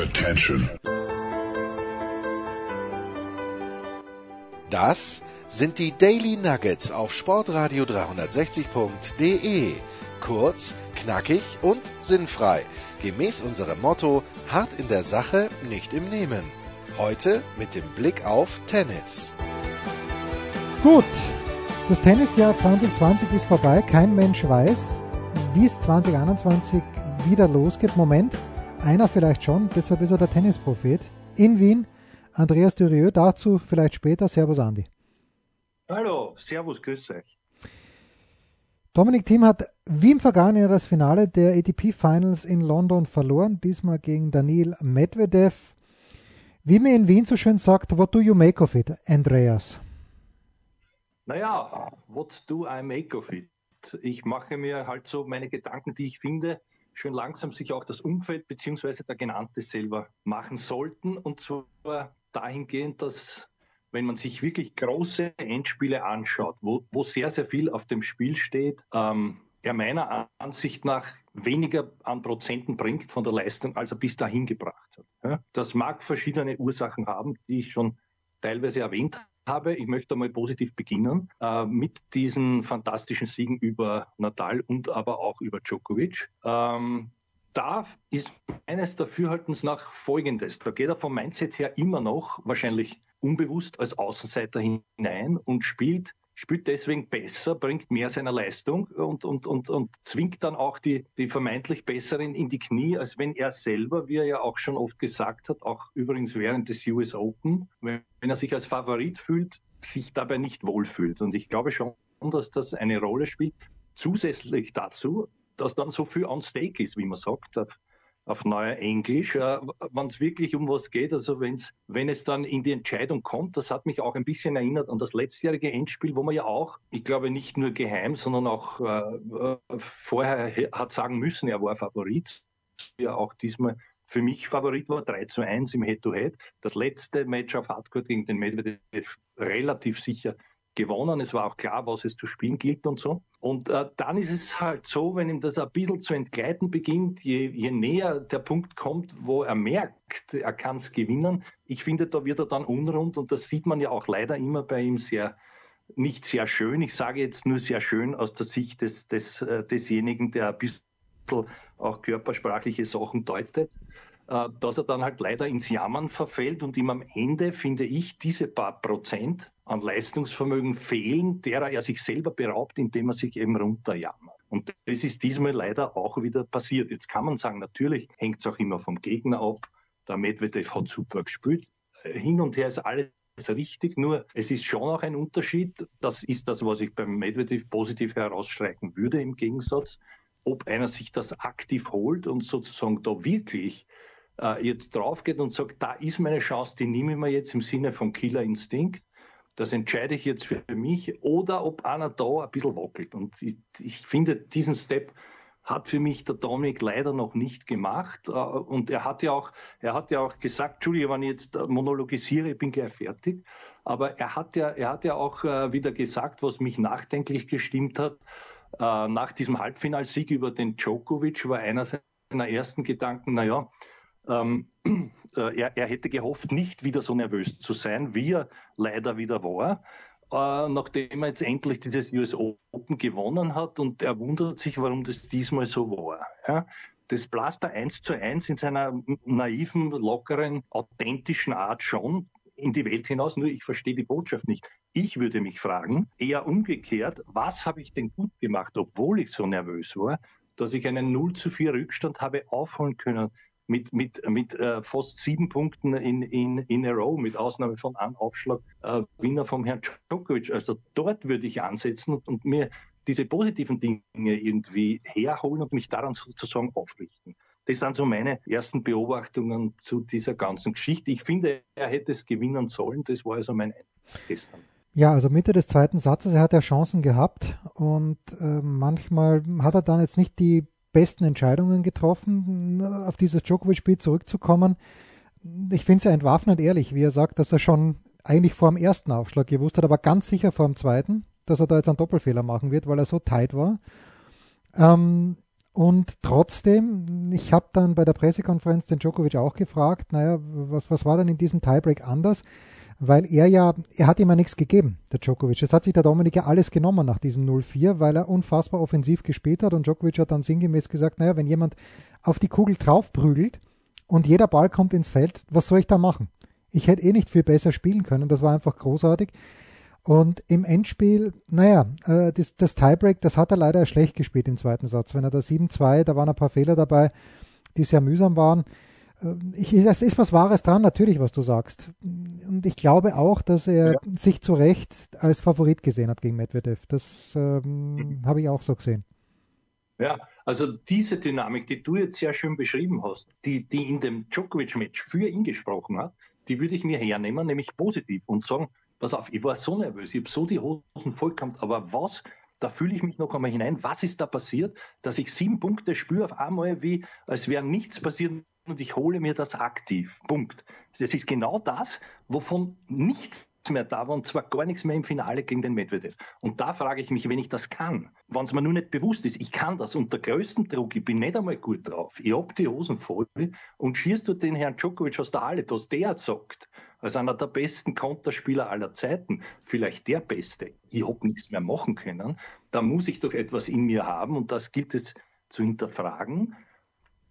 Attention. Das sind die Daily Nuggets auf Sportradio 360.de. Kurz, knackig und sinnfrei. Gemäß unserem Motto: hart in der Sache, nicht im Nehmen. Heute mit dem Blick auf Tennis. Gut, das Tennisjahr 2020 ist vorbei. Kein Mensch weiß, wie es 2021 wieder losgeht. Moment, einer vielleicht schon, das war bisher der Tennisprophet. In Wien, Andreas Dürieu, dazu vielleicht später. Servus, Andi. Hallo, Servus, grüß euch. Dominik Thiem hat wie im vergangenen Jahr das Finale der ATP Finals in London verloren, diesmal gegen Daniel Medvedev. Wie man in Wien so schön sagt, what do you make of it, Andreas? Naja, what do I make of it? Ich mache mir halt so meine Gedanken, die ich finde, schön langsam sich auch das Umfeld bzw. der Genannte selber machen sollten. Und zwar dahingehend, dass wenn man sich wirklich große Endspiele anschaut, wo, wo sehr, sehr viel auf dem Spiel steht, ähm, er meiner Ansicht nach weniger an Prozenten bringt von der Leistung, als er bis dahin gebracht hat. Das mag verschiedene Ursachen haben, die ich schon teilweise erwähnt habe. Ich möchte einmal positiv beginnen äh, mit diesen fantastischen Siegen über Nadal und aber auch über Djokovic. Ähm, da ist meines Dafürhaltens nach Folgendes. Da geht er vom Mindset her immer noch wahrscheinlich unbewusst als Außenseiter hinein und spielt spielt deswegen besser, bringt mehr seiner Leistung und, und, und, und zwingt dann auch die, die vermeintlich Besseren in die Knie, als wenn er selber, wie er ja auch schon oft gesagt hat, auch übrigens während des US Open, wenn, er sich als Favorit fühlt, sich dabei nicht wohlfühlt. Und ich glaube schon, dass das eine Rolle spielt. Zusätzlich dazu, dass dann so viel on stake ist, wie man sagt, auf neuer Englisch, äh, wenn es wirklich um was geht, also wenn's, wenn es dann in die Entscheidung kommt, das hat mich auch ein bisschen erinnert an das letztjährige Endspiel, wo man ja auch, ich glaube nicht nur geheim, sondern auch äh, vorher hat sagen müssen, er war Favorit, ja auch diesmal für mich Favorit war, 3 zu 1 im Head-to-Head. -Head. Das letzte Match auf Hardcore gegen den Medvedev relativ sicher gewonnen. Es war auch klar, was es zu spielen gilt und so. Und äh, dann ist es halt so, wenn ihm das ein bisschen zu entgleiten beginnt, je, je näher der Punkt kommt, wo er merkt, er kann es gewinnen, ich finde, da wird er dann unrund und das sieht man ja auch leider immer bei ihm sehr, nicht sehr schön. Ich sage jetzt nur sehr schön aus der Sicht des, des, äh, desjenigen, der ein bisschen auch körpersprachliche Sachen deutet. Äh, dass er dann halt leider ins Jammern verfällt und ihm am Ende, finde ich, diese paar Prozent an Leistungsvermögen fehlen, derer er sich selber beraubt, indem er sich eben runterjammert. Und das ist diesmal leider auch wieder passiert. Jetzt kann man sagen, natürlich hängt es auch immer vom Gegner ab. Der Medvedev hat super gespielt. Äh, hin und her ist alles richtig, nur es ist schon auch ein Unterschied. Das ist das, was ich beim Medvedev positiv herausstreichen würde im Gegensatz, ob einer sich das aktiv holt und sozusagen da wirklich äh, jetzt draufgeht und sagt, da ist meine Chance, die nehme ich mir jetzt im Sinne von Killer Instinkt. Das entscheide ich jetzt für mich oder ob einer da ein bisschen wackelt. Und ich, ich finde, diesen Step hat für mich der Dominik leider noch nicht gemacht. Äh, und er hat ja auch, er hat ja auch gesagt, Entschuldige, wenn ich jetzt monologisiere, ich bin gleich fertig. Aber er hat ja, er hat ja auch äh, wieder gesagt, was mich nachdenklich gestimmt hat. Nach diesem Halbfinalsieg über den Djokovic war einer seiner ersten Gedanken, naja, ähm, äh, er, er, hätte gehofft, nicht wieder so nervös zu sein, wie er leider wieder war, äh, nachdem er jetzt endlich dieses US Open gewonnen hat und er wundert sich, warum das diesmal so war. Ja? Das blast er eins zu eins in seiner naiven, lockeren, authentischen Art schon in die Welt hinaus, nur ich verstehe die Botschaft nicht. Ich würde mich fragen, eher umgekehrt, was habe ich denn gut gemacht, obwohl ich so nervös war, dass ich einen 0 zu 4 Rückstand habe aufholen können mit, mit, mit äh, fast sieben Punkten in, in, in a row, mit Ausnahme von einem Aufschlag, äh, Winner vom Herrn Djokovic. Also dort würde ich ansetzen und, und mir diese positiven Dinge irgendwie herholen und mich daran sozusagen aufrichten. Das sind so meine ersten Beobachtungen zu dieser ganzen Geschichte. Ich finde, er hätte es gewinnen sollen. Das war also mein gestern. Ja, also Mitte des zweiten Satzes, er hat ja Chancen gehabt und äh, manchmal hat er dann jetzt nicht die besten Entscheidungen getroffen, auf dieses Djokovic-Spiel zurückzukommen. Ich finde es ja entwaffnend ehrlich, wie er sagt, dass er schon eigentlich vor dem ersten Aufschlag gewusst hat, aber ganz sicher vor dem zweiten, dass er da jetzt einen Doppelfehler machen wird, weil er so tight war. Ähm, Und trotzdem, ich habe dann bei der Pressekonferenz den Djokovic auch gefragt, naja, was, was war denn in diesem Tiebreak anders? Weil er ja, er hat ihm ja nichts gegeben, der Djokovic. Es hat sich der Dominik ja alles genommen nach diesem 0-4, weil er unfassbar offensiv gespielt hat und Djokovic hat dann sinngemäß gesagt, naja, wenn jemand auf die Kugel draufprügelt und jeder Ball kommt ins Feld, was soll ich da machen? Ich hätte eh nicht viel besser spielen können, das war einfach großartig. Und im Endspiel, naja, äh, das, das Tiebreak, das hat er leider schlecht gespielt im zweiten Satz. Wenn er da 7-2, da waren ein paar Fehler dabei, die sehr mühsam waren. Ich, das ist was Wahres dran, natürlich, was du sagst. Und ich glaube auch, dass er ja. sich zu Recht als Favorit gesehen hat gegen Medvedev. Das ähm, mhm. habe ich auch so gesehen. Ja, also diese Dynamik, die du jetzt sehr schön beschrieben hast, die, die in dem Djokovic-Match für ihn gesprochen hat, die würde ich mir hernehmen, nämlich positiv und sagen, pass auf, ich war so nervös, ich habe so die Hosen voll gehabt, aber was, da fühle ich mich noch einmal hinein, was ist da passiert, dass ich sieben Punkte spüre auf einmal, wie als wäre nichts passiert und ich hole mir das aktiv. Punkt. Das ist genau das, wovon nichts mehr da war und zwar gar nichts mehr im Finale gegen den Medvedev. Und da frage ich mich, wenn ich das kann, wenn es mir nur nicht bewusst ist, ich kann das unter größtem Druck, ich bin nicht einmal gut drauf, ich hab die Hosen voll und schießt du den Herrn Djokovic aus der Halle, dass der sagt, als einer der besten Konterspieler aller Zeiten, vielleicht der beste, ich hab nichts mehr machen können, da muss ich doch etwas in mir haben und das gilt es zu hinterfragen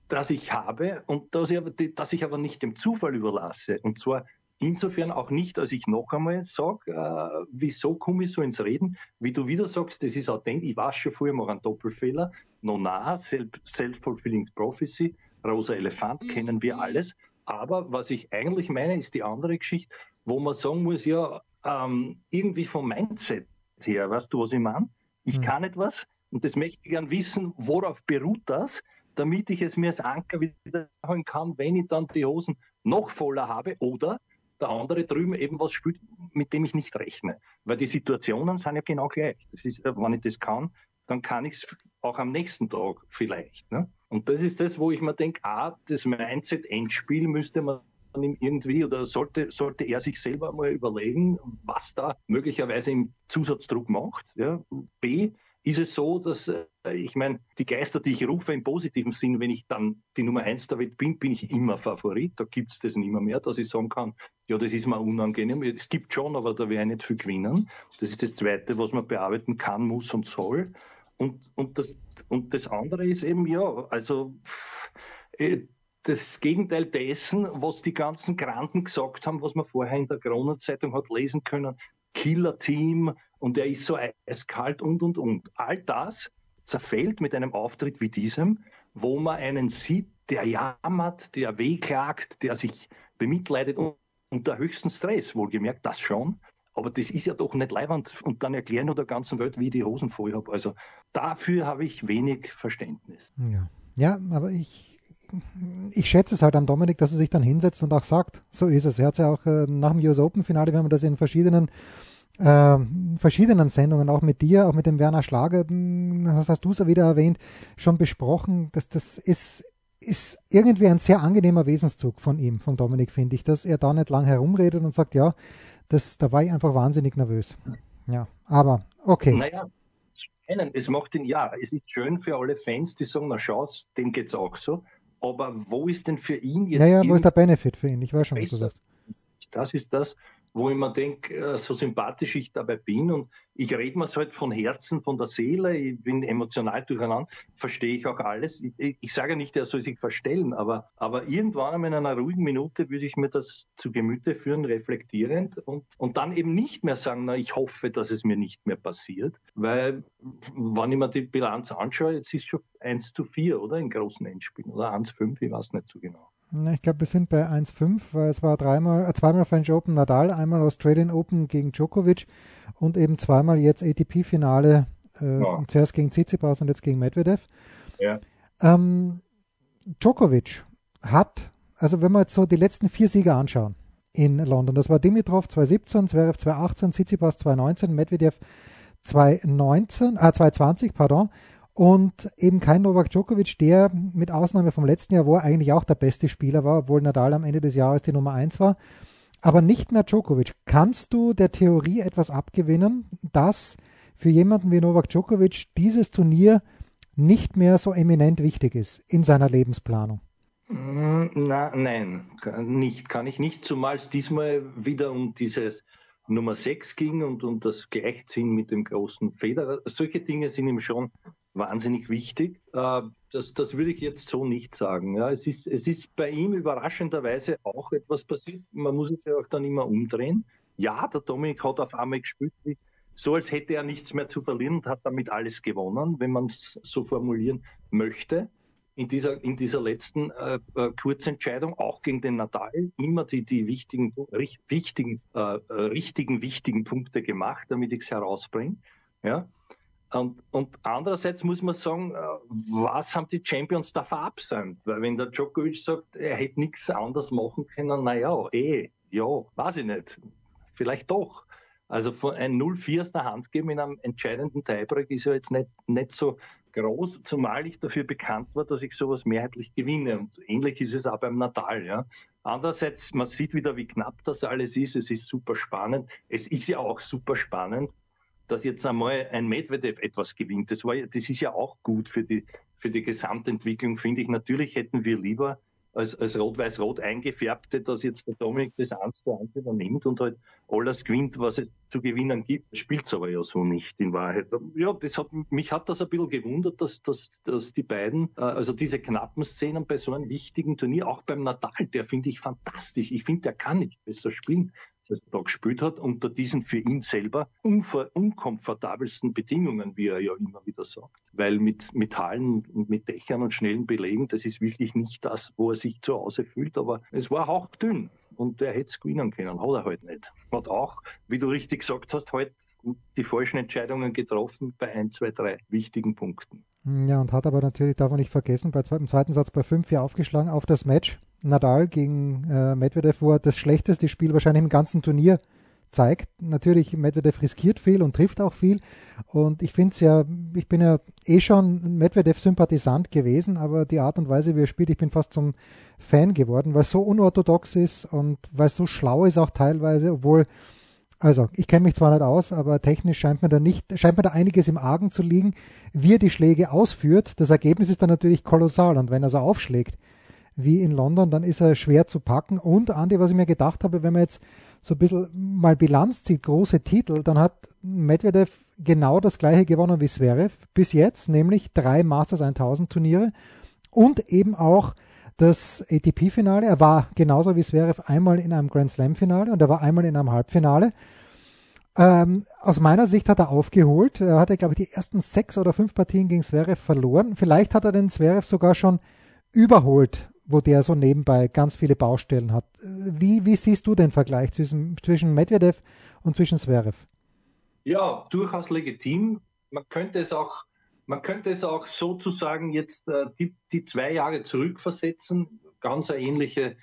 das ich habe und das ich, aber, das ich aber nicht dem Zufall überlasse. Und zwar Insofern auch nicht, als ich noch einmal sage, äh, wieso komme ich so ins Reden? Wie du wieder sagst, das ist authentisch. Ich weiß schon vorher, mache einen Doppelfehler. No, na, Self-Fulfilling Prophecy, rosa Elefant, kennen wir alles. Aber was ich eigentlich meine, ist die andere Geschichte, wo man sagen muss, ja, ähm, irgendwie vom Mindset her, weißt du, was ich meine? Ich mhm. kann etwas und das möchte ich gern wissen, worauf beruht das, damit ich es mir als Anker wiederholen kann, wenn ich dann die Hosen noch voller habe oder der andere drüben eben was spielt, mit dem ich nicht rechne. Weil die Situationen sind ja genau gleich. Das ist, wenn ich das kann, dann kann ich es auch am nächsten Tag vielleicht. Ne? Und das ist das, wo ich mir denke, ah, das Mindset-Endspiel müsste man irgendwie oder sollte, sollte er sich selber mal überlegen, was da möglicherweise im Zusatzdruck macht. Ja? B, ist es so, dass äh, ich meine, die Geister, die ich rufe im positiven Sinn, wenn ich dann die Nummer eins der Welt bin, bin ich immer Favorit. Da gibt es das nicht mehr, mehr, dass ich sagen kann, ja, das ist mir unangenehm. Es gibt schon, aber da werde ich nicht viel gewinnen. Das ist das Zweite, was man bearbeiten kann, muss und soll. Und, und, das, und das andere ist eben, ja, also äh, das Gegenteil dessen, was die ganzen Granden gesagt haben, was man vorher in der Corona-Zeitung hat lesen können. Killer-Team und er ist so eiskalt und, und, und. All das zerfällt mit einem Auftritt wie diesem, wo man einen sieht, der jammert, der wehklagt, der sich bemitleidet und unter höchsten Stress, wohlgemerkt, das schon. Aber das ist ja doch nicht leibend und dann erklären nur der ganzen Welt, wie ich die Hosen voll habe. Also dafür habe ich wenig Verständnis. Ja, ja aber ich, ich schätze es halt an Dominik, dass er sich dann hinsetzt und auch sagt, so ist es. Er hat es ja auch äh, nach dem US Open Finale, wenn man das in verschiedenen äh, verschiedenen Sendungen, auch mit dir, auch mit dem Werner Schlager, hm, das hast du es ja wieder erwähnt, schon besprochen, dass das ist, ist irgendwie ein sehr angenehmer Wesenszug von ihm, von Dominik, finde ich, dass er da nicht lang herumredet und sagt, ja, das, da war ich einfach wahnsinnig nervös. Ja, aber okay. Naja, es macht ihn, ja, es ist schön für alle Fans, die sagen, na schau, dem geht es auch so, aber wo ist denn für ihn jetzt... Naja, wo ist der Benefit für ihn? Ich weiß schon, was du sagst. Das ist das, wo ich mir denke, äh, so sympathisch ich dabei bin. Und ich rede mir es halt von Herzen, von der Seele, ich bin emotional durcheinander, verstehe ich auch alles. Ich, ich sage nicht, er soll sich verstellen, aber, aber irgendwann in einer ruhigen Minute würde ich mir das zu Gemüte führen, reflektierend. Und, und dann eben nicht mehr sagen, na, ich hoffe, dass es mir nicht mehr passiert, weil, wenn ich mir die Bilanz anschaue, jetzt ist schon 1 zu 4, oder, in großen Endspielen, oder 1 zu 5, ich weiß nicht so genau. Ich glaube, wir sind bei 1,5, weil es war dreimal, äh, zweimal French Open Nadal, einmal Australian Open gegen Djokovic und eben zweimal jetzt ATP-Finale, äh, ja. zuerst gegen Tsitsipas und jetzt gegen Medvedev. Ja. Ähm, Djokovic hat, also wenn wir jetzt so die letzten vier Sieger anschauen in London, das war Dimitrov 2017, Zverev 2018, Tsitsipas 2019, Medvedev 2019, äh, 2020, pardon, und eben kein Novak Djokovic, der mit Ausnahme vom letzten Jahr, wo er eigentlich auch der beste Spieler war, obwohl Nadal am Ende des Jahres die Nummer 1 war, aber nicht mehr Djokovic. Kannst du der Theorie etwas abgewinnen, dass für jemanden wie Novak Djokovic dieses Turnier nicht mehr so eminent wichtig ist in seiner Lebensplanung? Mm, na, nein, nicht, kann ich nicht, zumal es diesmal wieder um dieses Nummer 6 ging und um das Gleichziehen mit dem großen Federer. Solche Dinge sind ihm schon wahnsinnig wichtig. Äh, das, das würde ich jetzt so nicht sagen. Ja, es, ist, es ist bei ihm überraschenderweise auch etwas passiert. Man muss es ja auch dann immer umdrehen. Ja, der Dominik hat auf einmal gespielt, so als hätte er nichts mehr zu verlieren und hat damit alles gewonnen, wenn man es so formulieren möchte in dieser, in dieser letzten äh, äh, Kurzentscheidung, auch gegen den Nadal, immer die, die wichtigen, wichtigen, äh, äh, richtigen, wichtigen Punkte gemacht, damit ich es herausbringe. Ja? Und, und, andererseits muss man sagen, äh, was haben die Champions da verabsäumt? Weil wenn der Djokovic sagt, er hätte nichts anderes machen können, naja, eh, ja, weiß ich nicht. Vielleicht doch. Also von ein 0-4 aus der Hand geben in einem entscheidenden Tiebreak ist ja jetzt nicht, nicht so groß, zumal ich dafür bekannt war, dass ich sowas mehrheitlich gewinne. Und ähnlich ist es auch beim Natal. Ja. Andererseits, man sieht wieder, wie knapp das alles ist. Es ist super spannend. Es ist ja auch super spannend, dass jetzt einmal ein Medvedev etwas gewinnt. Das, war, das ist ja auch gut für die, für die Gesamtentwicklung, finde ich. Natürlich hätten wir lieber als, als rot-weiß-rot eingefärbte, dass jetzt der Dominik das eins zu eins übernimmt und halt alles gewinnt, was es zu gewinnen gibt. Spielt es aber ja so nicht in Wahrheit. Ja, das hat, mich hat das ein bisschen gewundert, dass, dass, dass die beiden, äh, also diese knappen Szenen bei so einem wichtigen Turnier, auch beim Natal, der finde ich fantastisch. Ich finde, der kann nicht besser spielen das da gespielt hat, unter diesen für ihn selber unkomfortabelsten Bedingungen, wie er ja immer wieder sagt. Weil mit, mit Hallen und mit Dächern und schnellen Belegen, das ist wirklich nicht das, wo er sich zu Hause fühlt, aber es war hauchdünn und er hätte es gewinnen können, hat er halt nicht. Hat auch, wie du richtig gesagt hast, halt die falschen Entscheidungen getroffen bei ein, zwei, drei wichtigen Punkten. Ja, und hat aber natürlich, darf man nicht vergessen, bei, im zweiten Satz bei 5-4 aufgeschlagen auf das Match. Nadal gegen äh, Medvedev, wo er das schlechteste Spiel wahrscheinlich im ganzen Turnier zeigt. Natürlich, Medvedev riskiert viel und trifft auch viel. Und ich finde es ja, ich bin ja eh schon Medvedev-Sympathisant gewesen, aber die Art und Weise, wie er spielt, ich bin fast zum Fan geworden, weil es so unorthodox ist und weil es so schlau ist auch teilweise, obwohl, also ich kenne mich zwar nicht aus, aber technisch scheint mir da nicht, scheint mir da einiges im Argen zu liegen, wie er die Schläge ausführt. Das Ergebnis ist dann natürlich kolossal und wenn er so aufschlägt, wie in London, dann ist er schwer zu packen. Und Andi, was ich mir gedacht habe, wenn man jetzt so ein bisschen mal Bilanz zieht, große Titel, dann hat Medvedev genau das gleiche gewonnen wie Zverev bis jetzt, nämlich drei Masters 1000 Turniere und eben auch das ATP-Finale. Er war genauso wie Zverev einmal in einem Grand Slam-Finale und er war einmal in einem Halbfinale. Ähm, aus meiner Sicht hat er aufgeholt. Er hatte, glaube ich, die ersten sechs oder fünf Partien gegen Zverev verloren. Vielleicht hat er den Zverev sogar schon überholt wo der so nebenbei ganz viele Baustellen hat. Wie, wie siehst du den Vergleich zwischen, zwischen Medvedev und zwischen Zverev? Ja, durchaus legitim. Man könnte es auch, man könnte es auch sozusagen jetzt äh, die, die zwei Jahre zurückversetzen. Ganz eine ähnliche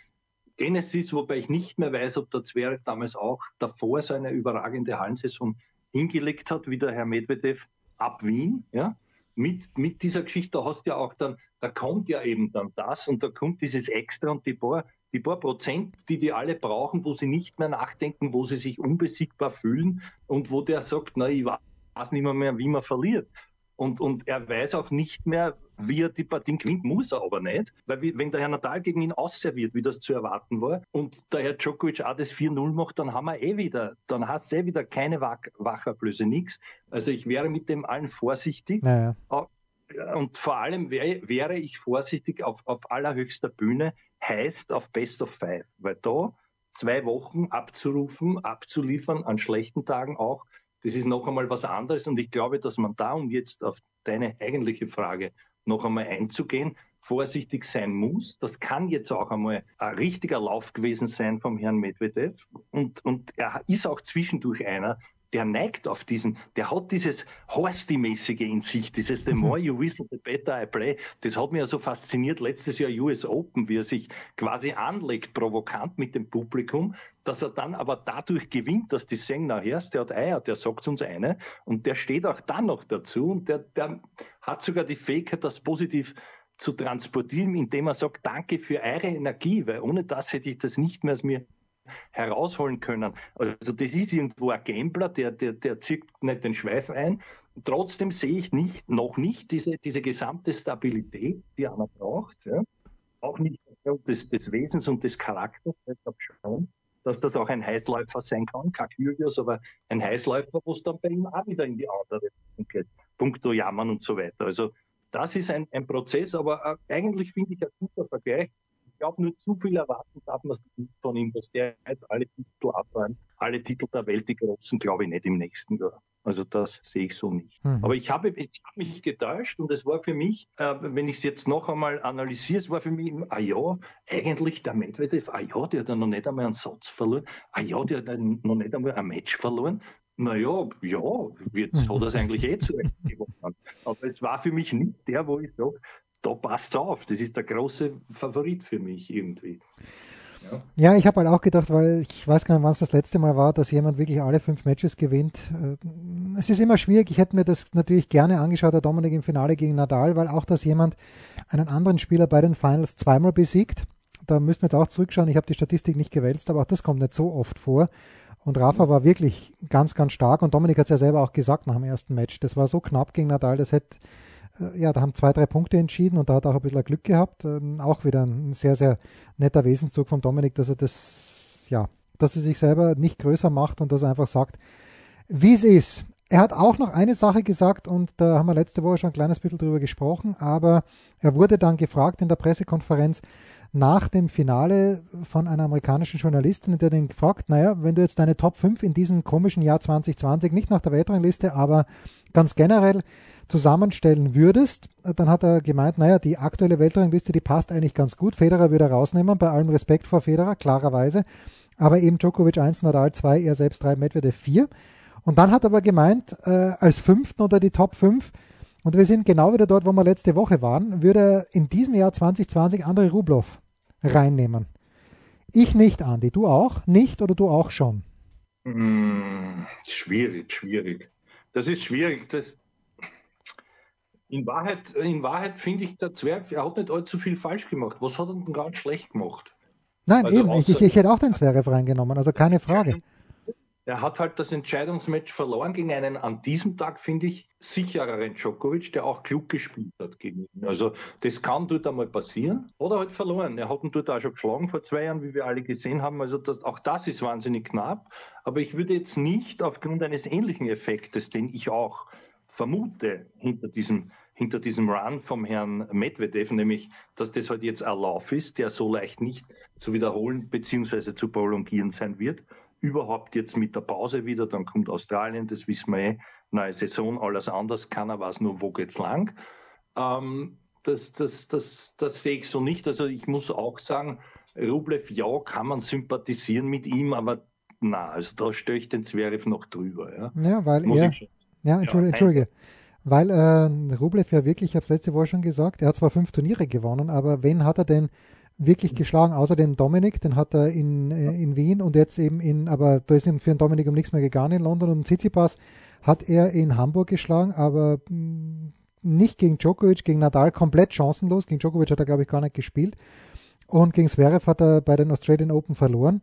Genesis, wobei ich nicht mehr weiß, ob der Zverev damals auch davor seine überragende Hallensaison hingelegt hat, wie der Herr Medvedev ab Wien. Ja? Mit, mit dieser Geschichte hast du ja auch dann da kommt ja eben dann das und da kommt dieses Extra und die paar, die paar Prozent, die die alle brauchen, wo sie nicht mehr nachdenken, wo sie sich unbesiegbar fühlen und wo der sagt, na, ich weiß nicht mehr, mehr wie man verliert. Und, und er weiß auch nicht mehr, wie er die Partien gewinnt, muss er aber nicht. Weil wenn der Herr Nadal gegen ihn ausserviert, wie das zu erwarten war, und der Herr Djokovic auch das 4-0 macht, dann haben wir eh wieder, dann hast du eh wieder keine Wach Wachablöse, nichts. Also ich wäre mit dem allen vorsichtig. Naja und vor allem wär, wäre ich vorsichtig auf, auf allerhöchster Bühne, heißt auf Best of Five, weil da zwei Wochen abzurufen, abzuliefern, an schlechten Tagen auch, das ist noch einmal was anderes. Und ich glaube, dass man da, um jetzt auf deine eigentliche Frage noch einmal einzugehen, vorsichtig sein muss. Das kann jetzt auch einmal ein richtiger Lauf gewesen sein vom Herrn Medvedev. Und, und er ist auch zwischendurch einer, der neigt auf diesen, der hat dieses Horsty-mäßige in sich, dieses The more you whistle, the better I play. Das hat mich ja so fasziniert letztes Jahr US Open, wie er sich quasi anlegt, provokant mit dem Publikum, dass er dann aber dadurch gewinnt, dass die sagen, na der hat Eier, der sagt uns eine und der steht auch dann noch dazu und der, der hat sogar die Fähigkeit, das positiv zu transportieren, indem er sagt, danke für eure Energie, weil ohne das hätte ich das nicht mehr aus mir herausholen können. Also das ist irgendwo ein Gambler, der, der, der zieht nicht den Schweif ein. Trotzdem sehe ich nicht, noch nicht diese, diese gesamte Stabilität, die einer braucht. Ja. Auch nicht des, des Wesens und des Charakters. Deshalb schon dass das auch ein Heißläufer sein kann, kein aber ein Heißläufer, wo es dann bei ihm auch wieder in die andere Richtung geht. Punkto Jammern und so weiter. Also das ist ein, ein Prozess, aber äh, eigentlich finde ich ein guter Vergleich. Ich glaube, nur zu viel erwarten darf man von ihm, dass der jetzt alle Titel abräumt. Alle Titel der Welt, die großen, glaube ich nicht im nächsten Jahr. Also das sehe ich so nicht. Mhm. Aber ich habe, ich habe mich getäuscht und es war für mich, äh, wenn ich es jetzt noch einmal analysiere, es war für mich, ah ja, eigentlich der Medvedev, ah ja, der hat noch nicht einmal einen Satz verloren, ah ja, der hat noch nicht einmal ein Match verloren. Naja, ja, jetzt hat er es eigentlich eh zurecht gewonnen. Aber es war für mich nicht der, wo ich sage, da passt auf, das ist der große Favorit für mich irgendwie. Ja, ich habe halt auch gedacht, weil ich weiß gar nicht, wann es das letzte Mal war, dass jemand wirklich alle fünf Matches gewinnt. Äh, es ist immer schwierig. Ich hätte mir das natürlich gerne angeschaut, der Dominik im Finale gegen Nadal, weil auch, dass jemand einen anderen Spieler bei den Finals zweimal besiegt, da müssen wir jetzt auch zurückschauen. Ich habe die Statistik nicht gewälzt, aber auch das kommt nicht so oft vor. Und Rafa war wirklich ganz, ganz stark. Und Dominik hat es ja selber auch gesagt nach dem ersten Match. Das war so knapp gegen Nadal, das hätte ja, da haben zwei, drei Punkte entschieden und da hat auch ein bisschen Glück gehabt. Ähm, auch wieder ein sehr, sehr netter Wesenszug von Dominik, dass er das, ja, dass er sich selber nicht größer macht und dass er einfach sagt, wie es ist. Er hat auch noch eine Sache gesagt und da haben wir letzte Woche schon ein kleines bisschen drüber gesprochen, aber er wurde dann gefragt in der Pressekonferenz nach dem Finale von einer amerikanischen Journalistin, der den gefragt, naja, wenn du jetzt deine Top 5 in diesem komischen Jahr 2020, nicht nach der Weltrangliste, aber ganz generell zusammenstellen würdest, dann hat er gemeint, naja, die aktuelle Weltrangliste, die passt eigentlich ganz gut. Federer würde rausnehmen, bei allem Respekt vor Federer, klarerweise. Aber eben Djokovic 1, Nadal 2, er selbst 3, Medvedev 4. Und dann hat er aber gemeint, äh, als Fünften oder die Top 5, und wir sind genau wieder dort, wo wir letzte Woche waren, würde er in diesem Jahr 2020 Andrei Rublev reinnehmen. Ich nicht, Andi. Du auch? Nicht oder du auch schon? Hm, schwierig, schwierig. Das ist schwierig. Das, in Wahrheit, in Wahrheit finde ich, der Zwerg, er hat nicht allzu viel falsch gemacht. Was hat er denn ganz schlecht gemacht? Nein, also eben, ich, ich, ich, hätte auch den Zverev reingenommen, also keine Frage. Er hat halt das Entscheidungsmatch verloren gegen einen an diesem Tag, finde ich, sichereren Djokovic, der auch klug gespielt hat gegen ihn. Also das kann dort einmal passieren. Oder halt verloren. Er hat ihn dort auch schon geschlagen vor zwei Jahren, wie wir alle gesehen haben. Also das, auch das ist wahnsinnig knapp. Aber ich würde jetzt nicht aufgrund eines ähnlichen Effektes, den ich auch vermute hinter diesem, hinter diesem Run vom Herrn Medvedev, nämlich, dass das halt jetzt ein Lauf ist, der so leicht nicht zu wiederholen bzw. zu prolongieren sein wird. Überhaupt jetzt mit der Pause wieder, dann kommt Australien, das wissen wir eh, neue Saison, alles anders, keiner weiß nur, wo geht's lang. Ähm, das, das, das, das sehe ich so nicht. Also ich muss auch sagen, Rublev, ja, kann man sympathisieren mit ihm, aber na, also da störe ich den Zverev noch drüber. Ja, ja weil Muss er, ja, entschuldige, entschuldige. Weil äh, Rublev ja wirklich, ich habe es letzte Woche schon gesagt, er hat zwar fünf Turniere gewonnen, aber wen hat er denn wirklich geschlagen, außer den Dominik, den hat er in, äh, in Wien und jetzt eben in, aber da ist ihm für den Dominik um nichts mehr gegangen in London und Tsitsipas hat er in Hamburg geschlagen, aber mm, nicht gegen Djokovic, gegen Nadal komplett chancenlos. Gegen Djokovic hat er, glaube ich, gar nicht gespielt. Und gegen Zverev hat er bei den Australian Open verloren.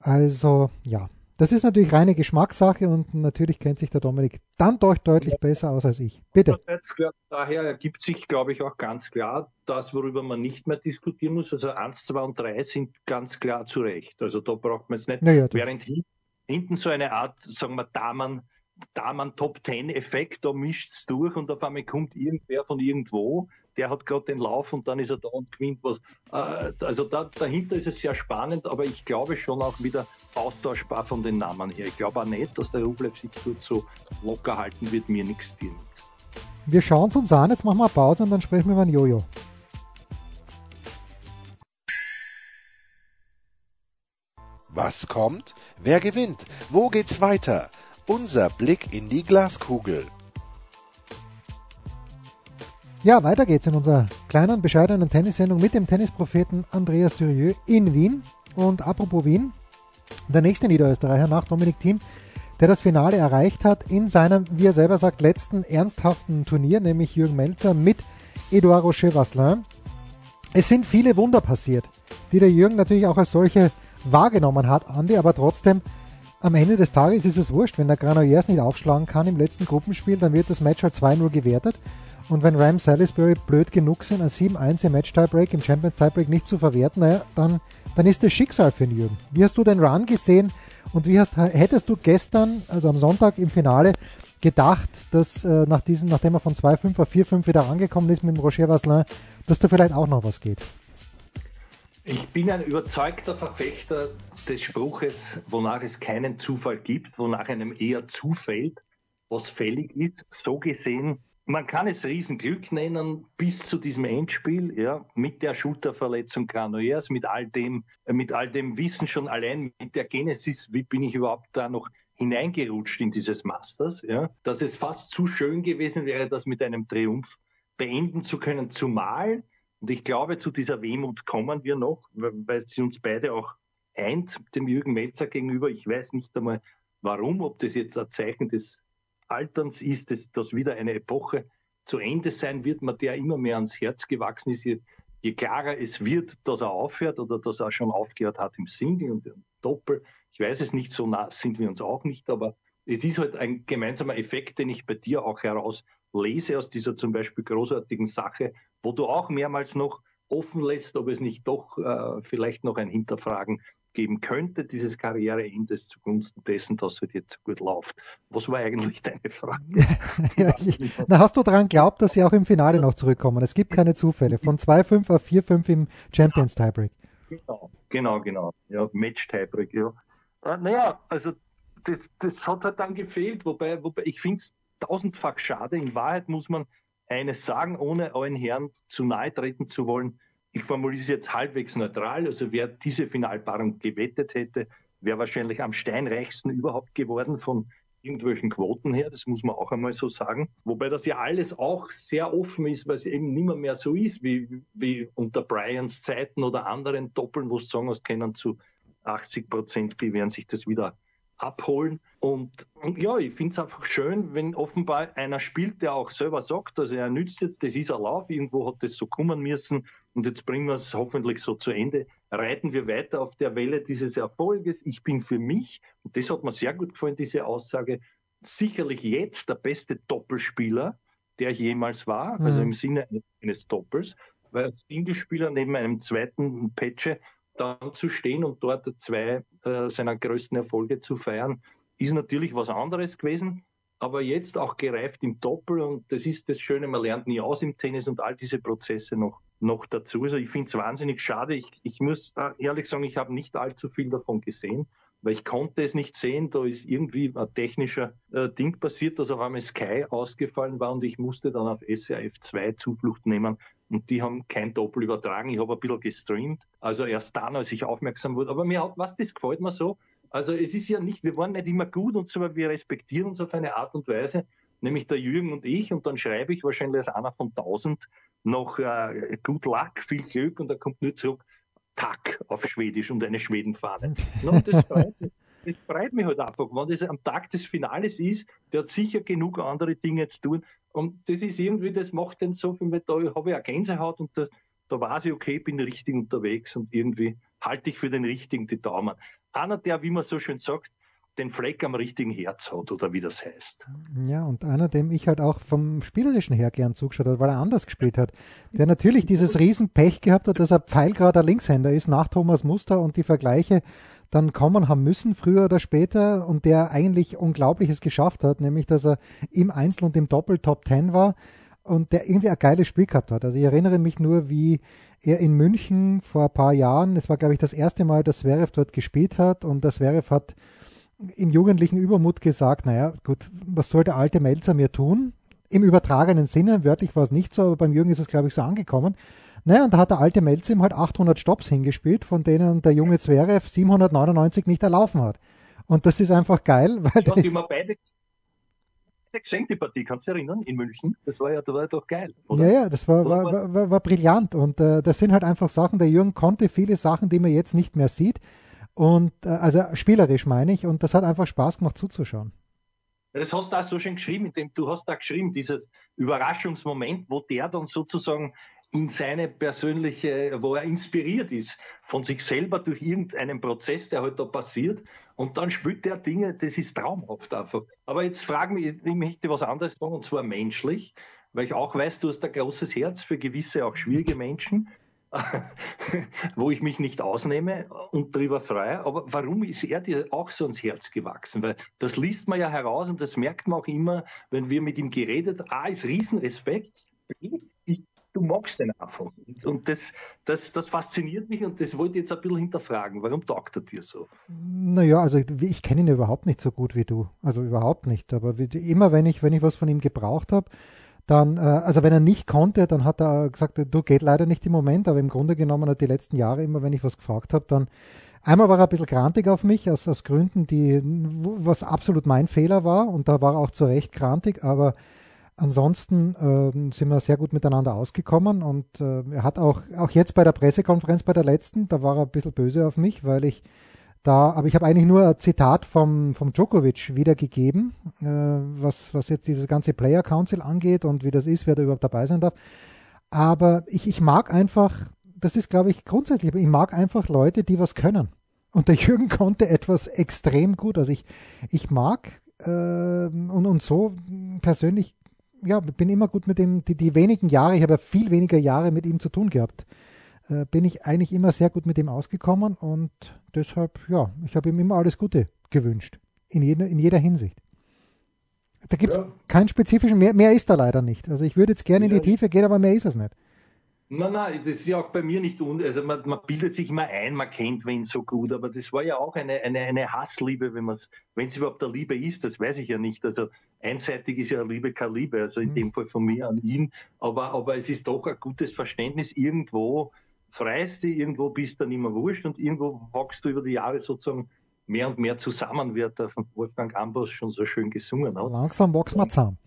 Also, ja, das ist natürlich reine Geschmackssache und natürlich kennt sich der Dominik dann doch deutlich besser aus als ich. Bitte. Daher ergibt sich, glaube ich, auch ganz klar, das, worüber man nicht mehr diskutieren muss. Also 1, 2 und 3 sind ganz klar zu Recht. Also da braucht man es nicht. Naja, Während hinten so eine Art, sagen wir, Damen, Damen Top Ten Effekt, da mischt es durch und auf einmal kommt irgendwer von irgendwo, der hat gerade den Lauf und dann ist er da und gewinnt was. Äh, also da, dahinter ist es sehr spannend, aber ich glaube schon auch wieder, austauschbar von den Namen her. Ich glaube auch nicht, dass der Rublev sich dort so locker halten wird, mir nichts dir Wir schauen es uns an, jetzt machen wir eine Pause und dann sprechen wir über ein Jojo. Was kommt? Wer gewinnt? Wo geht's weiter? Unser Blick in die Glaskugel. Ja, weiter geht's in unserer kleinen, bescheidenen Tennissendung mit dem Tennispropheten Andreas Dürieu in Wien. Und apropos Wien, der nächste Niederösterreicher nach Dominik Thiem, der das Finale erreicht hat in seinem, wie er selber sagt, letzten ernsthaften Turnier, nämlich Jürgen Melzer mit Eduard Rocher Vasselin. Es sind viele Wunder passiert, die der Jürgen natürlich auch als solche wahrgenommen hat, Andi, aber trotzdem, am Ende des Tages ist es wurscht. Wenn der Granollers nicht aufschlagen kann im letzten Gruppenspiel, dann wird das Match halt 2-0 gewertet. Und wenn Ram Salisbury blöd genug sind, ein 7-1 im Match-Tiebreak, im Champions-Tiebreak nicht zu verwerten, naja, dann, dann ist das Schicksal für den Jürgen. Wie hast du den Run gesehen und wie hast, hättest du gestern, also am Sonntag im Finale, gedacht, dass äh, nach diesem, nachdem er von 2-5 auf 4-5 wieder angekommen ist mit dem Roger Vasselin, dass da vielleicht auch noch was geht? Ich bin ein überzeugter Verfechter des Spruches, wonach es keinen Zufall gibt, wonach einem eher zufällt, was fällig ist. So gesehen, man kann es Riesenglück nennen bis zu diesem Endspiel, ja, mit der Schulterverletzung Granollers, mit all dem, mit all dem Wissen schon allein, mit der Genesis, wie bin ich überhaupt da noch hineingerutscht in dieses Masters, ja, dass es fast zu schön gewesen wäre, das mit einem Triumph beenden zu können, zumal und ich glaube, zu dieser Wehmut kommen wir noch, weil sie uns beide auch eint, dem Jürgen Melzer gegenüber. Ich weiß nicht einmal, warum, ob das jetzt ein Zeichen des Alterns ist, dass, dass wieder eine Epoche zu Ende sein wird, man der immer mehr ans Herz gewachsen ist. Je, je klarer es wird, dass er aufhört oder dass er schon aufgehört hat im Single und im Doppel. Ich weiß es nicht, so nah sind wir uns auch nicht, aber es ist halt ein gemeinsamer Effekt, den ich bei dir auch heraus lese aus dieser zum Beispiel großartigen Sache, wo du auch mehrmals noch offen lässt, ob es nicht doch äh, vielleicht noch ein Hinterfragen geben könnte, dieses Karriereendes zugunsten dessen, dass es jetzt so gut läuft. Was war eigentlich deine Frage? ja, na, hast du daran geglaubt, dass sie auch im Finale noch zurückkommen? Es gibt keine Zufälle. Von 2-5 auf 4-5 im Champions Tiebreak. Genau, genau, genau. Ja, Match Tiebreak, ja. Äh, naja, also das, das hat halt dann gefehlt, wobei, wobei ich finde es tausendfach schade. In Wahrheit muss man eines sagen, ohne allen Herren zu nahe treten zu wollen. Ich formuliere es jetzt halbwegs neutral. Also wer diese Finalpaarung gewettet hätte, wäre wahrscheinlich am steinreichsten überhaupt geworden von irgendwelchen Quoten her. Das muss man auch einmal so sagen. Wobei das ja alles auch sehr offen ist, weil es eben nicht mehr, mehr so ist wie, wie unter Bryans Zeiten oder anderen Doppeln, wo es sagen hast, können zu 80 Prozent, die werden sich das wieder abholen. Und, und ja, ich finde es einfach schön, wenn offenbar einer spielt, der auch selber sagt, also er nützt jetzt, das ist ein Lauf, irgendwo hat das so kommen müssen und jetzt bringen wir es hoffentlich so zu Ende. Reiten wir weiter auf der Welle dieses Erfolges. Ich bin für mich, und das hat mir sehr gut gefallen, diese Aussage, sicherlich jetzt der beste Doppelspieler, der ich jemals war, also mhm. also im Sinne eines Doppels, weil als Singlespieler neben einem zweiten Patche dann zu stehen und dort zwei äh, seiner größten Erfolge zu feiern, ist natürlich was anderes gewesen. Aber jetzt auch gereift im Doppel und das ist das Schöne, man lernt nie aus im Tennis und all diese Prozesse noch, noch dazu. Also ich finde es wahnsinnig schade. Ich, ich muss ehrlich sagen, ich habe nicht allzu viel davon gesehen, weil ich konnte es nicht sehen. Da ist irgendwie ein technischer äh, Ding passiert, dass auf einmal Sky ausgefallen war und ich musste dann auf SRF 2 Zuflucht nehmen und die haben kein Doppel übertragen. Ich habe ein bisschen gestreamt. Also erst dann, als ich aufmerksam wurde. Aber mir hat, was, das gefällt mir so. Also es ist ja nicht, wir waren nicht immer gut und so, aber wir respektieren uns auf eine Art und Weise, nämlich der Jürgen und ich. Und dann schreibe ich wahrscheinlich als einer von tausend noch äh, Good Luck, viel Glück und dann kommt nur zurück Tag auf Schwedisch und eine Schwedenfahne. no, das, freut mich, das freut mich halt einfach. Wenn das am Tag des Finales ist, der hat sicher genug andere Dinge zu tun. Und das ist irgendwie, das macht den so viel, weil da habe ich eine Gänsehaut und da, da weiß ich, okay, ich bin richtig unterwegs und irgendwie halte ich für den richtigen die Daumen. Einer, der, wie man so schön sagt, den Fleck am richtigen Herz hat oder wie das heißt. Ja, und einer, dem ich halt auch vom Spielerischen her gern zugeschaut habe, weil er anders gespielt hat, der natürlich dieses Riesenpech gehabt hat, dass er Pfeilgrader Linkshänder ist nach Thomas Muster und die Vergleiche dann kommen haben müssen, früher oder später, und der eigentlich Unglaubliches geschafft hat, nämlich dass er im Einzel und im Doppel Top 10 war und der irgendwie ein geiles Spiel gehabt hat. Also ich erinnere mich nur, wie er in München vor ein paar Jahren, es war glaube ich das erste Mal, dass Zverev dort gespielt hat und das Zverev hat im jugendlichen Übermut gesagt, naja, gut, was soll der alte Melzer mir tun? Im übertragenen Sinne, wörtlich war es nicht so, aber beim Jürgen ist es, glaube ich, so angekommen. Naja, und da hat der alte Melzer ihm halt 800 Stops hingespielt, von denen der junge Zverev 799 nicht erlaufen hat. Und das ist einfach geil, weil... Ja, die wir beide gesehen, die Partie, kannst du dich erinnern, in München? Das war ja, das war ja doch geil, oder? Ja, ja, das war, war, war, war, war brillant. Und äh, das sind halt einfach Sachen, der Jürgen konnte viele Sachen, die man jetzt nicht mehr sieht. Und äh, also spielerisch meine ich, und das hat einfach Spaß gemacht zuzuschauen. Das hast du auch so schön geschrieben, indem du hast da geschrieben, dieses Überraschungsmoment, wo der dann sozusagen in seine persönliche, wo er inspiriert ist von sich selber durch irgendeinen Prozess, der halt da passiert. Und dann spielt der Dinge, das ist traumhaft einfach. Aber jetzt fragen mich, ich möchte was anderes sagen, und zwar menschlich, weil ich auch weiß, du hast ein großes Herz für gewisse, auch schwierige Menschen. wo ich mich nicht ausnehme und darüber freue. Aber warum ist er dir auch so ans Herz gewachsen? Weil das liest man ja heraus und das merkt man auch immer, wenn wir mit ihm geredet. A ist Riesenrespekt. B, du magst den einfach. Und das, das, das fasziniert mich und das wollte ich jetzt ein bisschen hinterfragen. Warum taugt er dir so? Naja, also ich, ich kenne ihn überhaupt nicht so gut wie du. Also überhaupt nicht. Aber wie, immer wenn ich, wenn ich was von ihm gebraucht habe, dann, äh, also wenn er nicht konnte, dann hat er gesagt, du geht leider nicht im Moment, aber im Grunde genommen hat die letzten Jahre immer, wenn ich was gefragt habe, dann einmal war er ein bisschen grantig auf mich, aus, aus Gründen, die, was absolut mein Fehler war und da war er auch zu Recht grantig, aber ansonsten äh, sind wir sehr gut miteinander ausgekommen und äh, er hat auch, auch jetzt bei der Pressekonferenz, bei der letzten, da war er ein bisschen böse auf mich, weil ich da, aber ich habe eigentlich nur ein Zitat vom, vom Djokovic wiedergegeben, äh, was, was jetzt dieses ganze Player Council angeht und wie das ist, wer da überhaupt dabei sein darf. Aber ich, ich mag einfach, das ist glaube ich grundsätzlich, ich mag einfach Leute, die was können. Und der Jürgen konnte etwas extrem gut. Also ich, ich mag äh, und, und so persönlich, ja, bin immer gut mit dem, die, die wenigen Jahre, ich habe ja viel weniger Jahre mit ihm zu tun gehabt äh, bin ich eigentlich immer sehr gut mit ihm ausgekommen und deshalb, ja, ich habe ihm immer alles Gute gewünscht. In jeder, in jeder Hinsicht. Da gibt es ja. keinen spezifischen, mehr, mehr ist da leider nicht. Also ich würde jetzt gerne in die Tiefe gehen, aber mehr ist es nicht. Nein, nein, das ist ja auch bei mir nicht, un also man, man, bildet sich immer ein, man kennt wen so gut, aber das war ja auch eine, eine, eine Hassliebe, wenn man wenn es überhaupt eine Liebe ist, das weiß ich ja nicht. Also einseitig ist ja Liebe keine Liebe, also in mhm. dem Fall von mir an ihn, aber, aber es ist doch ein gutes Verständnis irgendwo, freust dich, irgendwo bist du dann immer wurscht und irgendwo wachst du über die Jahre sozusagen mehr und mehr zusammen, wie der von Wolfgang Ambros schon so schön gesungen hat. Langsam wachsen wir zusammen.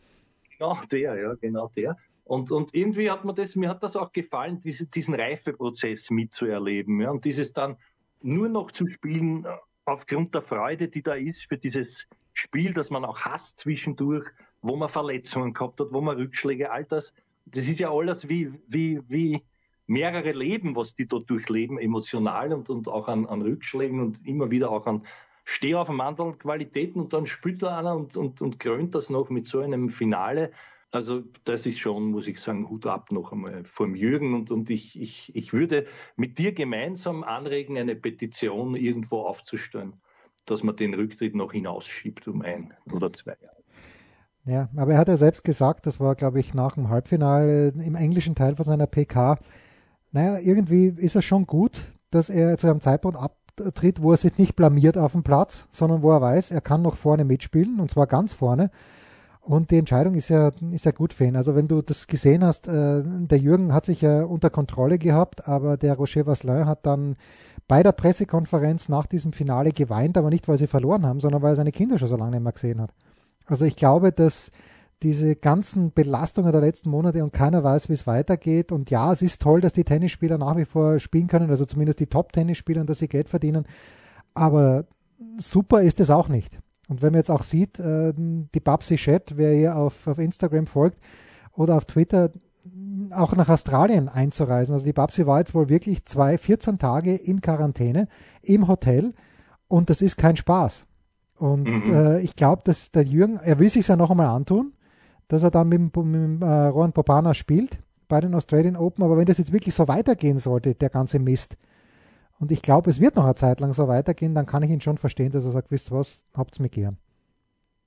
Genau der, ja, genau der. Und, und irgendwie hat mir das, mir hat das auch gefallen, diese, diesen Reifeprozess mitzuerleben. Ja, und dieses dann nur noch zu spielen äh, aufgrund der Freude, die da ist für dieses Spiel, das man auch hasst zwischendurch, wo man Verletzungen gehabt hat, wo man Rückschläge, all das. Das ist ja alles wie, wie, wie, mehrere Leben, was die dort durchleben, emotional und, und auch an, an Rückschlägen und immer wieder auch an Steh auf anderen Qualitäten und dann spielt da einer und, und, und krönt das noch mit so einem Finale. Also das ist schon, muss ich sagen, Hut ab noch einmal vom Jürgen und, und ich, ich, ich würde mit dir gemeinsam anregen, eine Petition irgendwo aufzustellen, dass man den Rücktritt noch hinausschiebt um ein oder zwei Jahre. Ja, aber er hat ja selbst gesagt, das war, glaube ich, nach dem Halbfinale im englischen Teil von seiner PK, naja, irgendwie ist es schon gut, dass er zu einem Zeitpunkt abtritt, wo er sich nicht blamiert auf dem Platz, sondern wo er weiß, er kann noch vorne mitspielen und zwar ganz vorne. Und die Entscheidung ist ja, ist ja gut für ihn. Also wenn du das gesehen hast, äh, der Jürgen hat sich ja unter Kontrolle gehabt, aber der Roger Vasselin hat dann bei der Pressekonferenz nach diesem Finale geweint, aber nicht, weil sie verloren haben, sondern weil er seine Kinder schon so lange nicht mehr gesehen hat. Also ich glaube, dass diese ganzen Belastungen der letzten Monate und keiner weiß, wie es weitergeht. Und ja, es ist toll, dass die Tennisspieler nach wie vor spielen können, also zumindest die Top-Tennisspieler, dass sie Geld verdienen. Aber super ist es auch nicht. Und wenn man jetzt auch sieht, äh, die Babsi Chat, wer ihr auf, auf Instagram folgt oder auf Twitter, auch nach Australien einzureisen. Also die Babsi war jetzt wohl wirklich zwei, 14 Tage in Quarantäne im Hotel und das ist kein Spaß. Und mhm. äh, ich glaube, dass der Jürgen, er will sich ja noch einmal antun dass er dann mit, mit äh, Rohan Popana spielt bei den Australian Open. Aber wenn das jetzt wirklich so weitergehen sollte, der ganze Mist, und ich glaube, es wird noch eine Zeit lang so weitergehen, dann kann ich ihn schon verstehen, dass er sagt, wisst ihr was, habt's mir gern.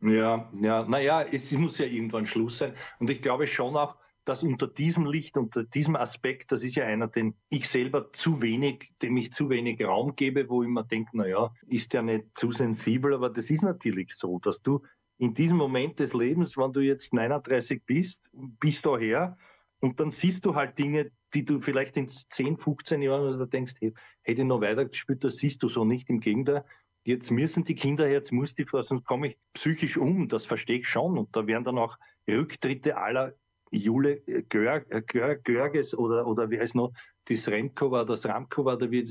Ja, ja, naja, es muss ja irgendwann Schluss sein. Und ich glaube schon auch, dass unter diesem Licht, unter diesem Aspekt, das ist ja einer, den ich selber zu wenig, dem ich zu wenig Raum gebe, wo ich mir denke, naja, ist der nicht zu sensibel, aber das ist natürlich so, dass du in diesem Moment des Lebens, wenn du jetzt 39 bist, bist du her und dann siehst du halt Dinge, die du vielleicht in 10, 15 Jahren also denkst, hey, hätte ich noch weiter gespielt, das siehst du so nicht. Im Gegenteil, jetzt müssen die Kinder her, jetzt muss die Frau, sonst komme ich psychisch um, das verstehe ich schon. Und da werden dann auch Rücktritte aller Jule äh, Görges oder, oder wie heißt noch, das Remco war, das Ramko war, da wird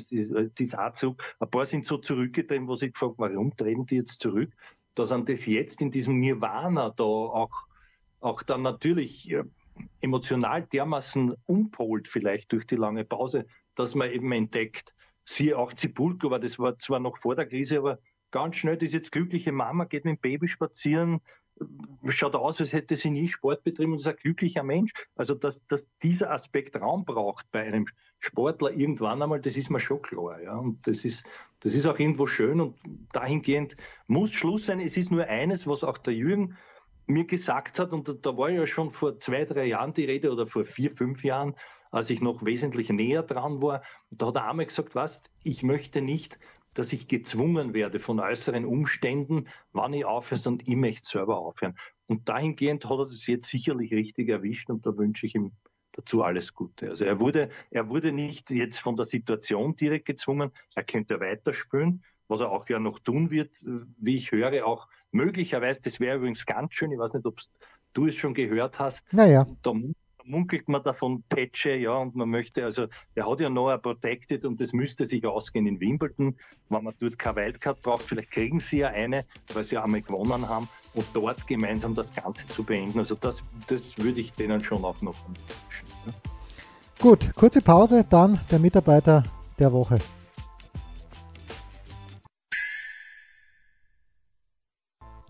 das A-Zug. Ein paar sind so zurückgetreten, wo sie gefragt, warum treten die jetzt zurück? Dass an das jetzt in diesem Nirvana da auch, auch dann natürlich, emotional dermaßen umpolt vielleicht durch die lange Pause, dass man eben entdeckt, siehe auch Zibulko, aber das war zwar noch vor der Krise, aber ganz schnell, das ist jetzt glückliche Mama, geht mit dem Baby spazieren, schaut aus, als hätte sie nie Sport betrieben und ist ein glücklicher Mensch. Also, dass, dass dieser Aspekt Raum braucht bei einem Sportler irgendwann einmal, das ist mir schon klar. Ja. Und das ist, das ist auch irgendwo schön und dahingehend muss Schluss sein. Es ist nur eines, was auch der Jürgen mir gesagt hat, und da, da war ja schon vor zwei, drei Jahren die Rede oder vor vier, fünf Jahren, als ich noch wesentlich näher dran war, da hat er einmal gesagt, was, ich möchte nicht dass ich gezwungen werde von äußeren Umständen, wann ich aufhöre, sondern ich möchte selber aufhören. Und dahingehend hat er das jetzt sicherlich richtig erwischt und da wünsche ich ihm dazu alles Gute. Also er wurde, er wurde nicht jetzt von der Situation direkt gezwungen, er könnte weiterspielen, was er auch ja noch tun wird, wie ich höre, auch möglicherweise, das wäre übrigens ganz schön, ich weiß nicht, ob du es schon gehört hast, naja. da munkelt man davon Petsche, ja, und man möchte, also er hat ja noch ein Protected und das müsste sich ausgehen in Wimbledon, wenn man dort keine Wildcard braucht, vielleicht kriegen sie ja eine, weil sie einmal gewonnen haben und dort gemeinsam das Ganze zu beenden. Also das, das würde ich denen schon auch noch wünschen. Gut, kurze Pause, dann der Mitarbeiter der Woche.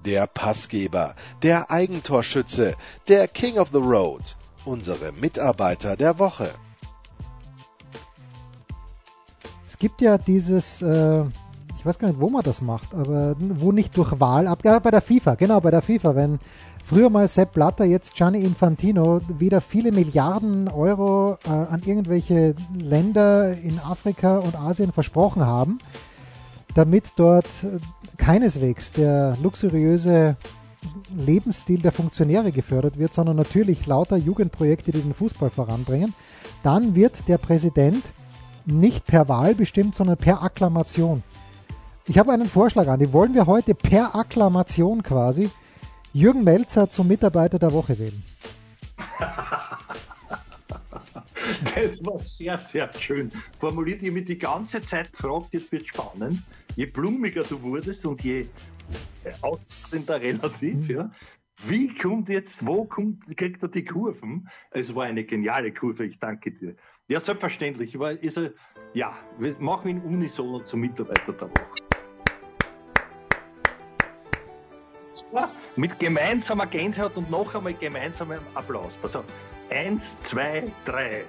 Der Passgeber, der Eigentorschütze, der King of the Road unsere Mitarbeiter der Woche. Es gibt ja dieses, äh, ich weiß gar nicht, wo man das macht, aber wo nicht durch Wahl ab, ja, bei der FIFA, genau, bei der FIFA, wenn früher mal Sepp Blatter, jetzt Gianni Infantino wieder viele Milliarden Euro äh, an irgendwelche Länder in Afrika und Asien versprochen haben, damit dort äh, keineswegs der luxuriöse Lebensstil der Funktionäre gefördert wird, sondern natürlich lauter Jugendprojekte, die den Fußball voranbringen, dann wird der Präsident nicht per Wahl bestimmt, sondern per Akklamation. Ich habe einen Vorschlag an, den wollen wir heute per Akklamation quasi Jürgen Melzer zum Mitarbeiter der Woche wählen. Das war sehr, sehr schön formuliert. Habe mich die ganze Zeit gefragt, jetzt wird spannend. Je blumiger du wurdest und je ausladender relativ, mhm. ja. Wie kommt jetzt, wo kommt, kriegt er die Kurven? Es war eine geniale Kurve, ich danke dir. Ja, selbstverständlich. War, also, ja, wir machen ihn unisono zum Mitarbeiter der Woche. Mit gemeinsamer Gänsehaut und noch einmal gemeinsamem Applaus. Pass auf. Eins, zwei, drei.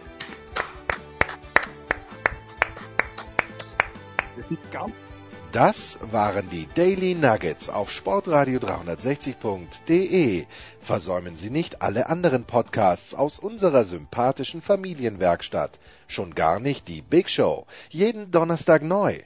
Das waren die Daily Nuggets auf Sportradio 360.de. Versäumen Sie nicht alle anderen Podcasts aus unserer sympathischen Familienwerkstatt. Schon gar nicht die Big Show. Jeden Donnerstag neu.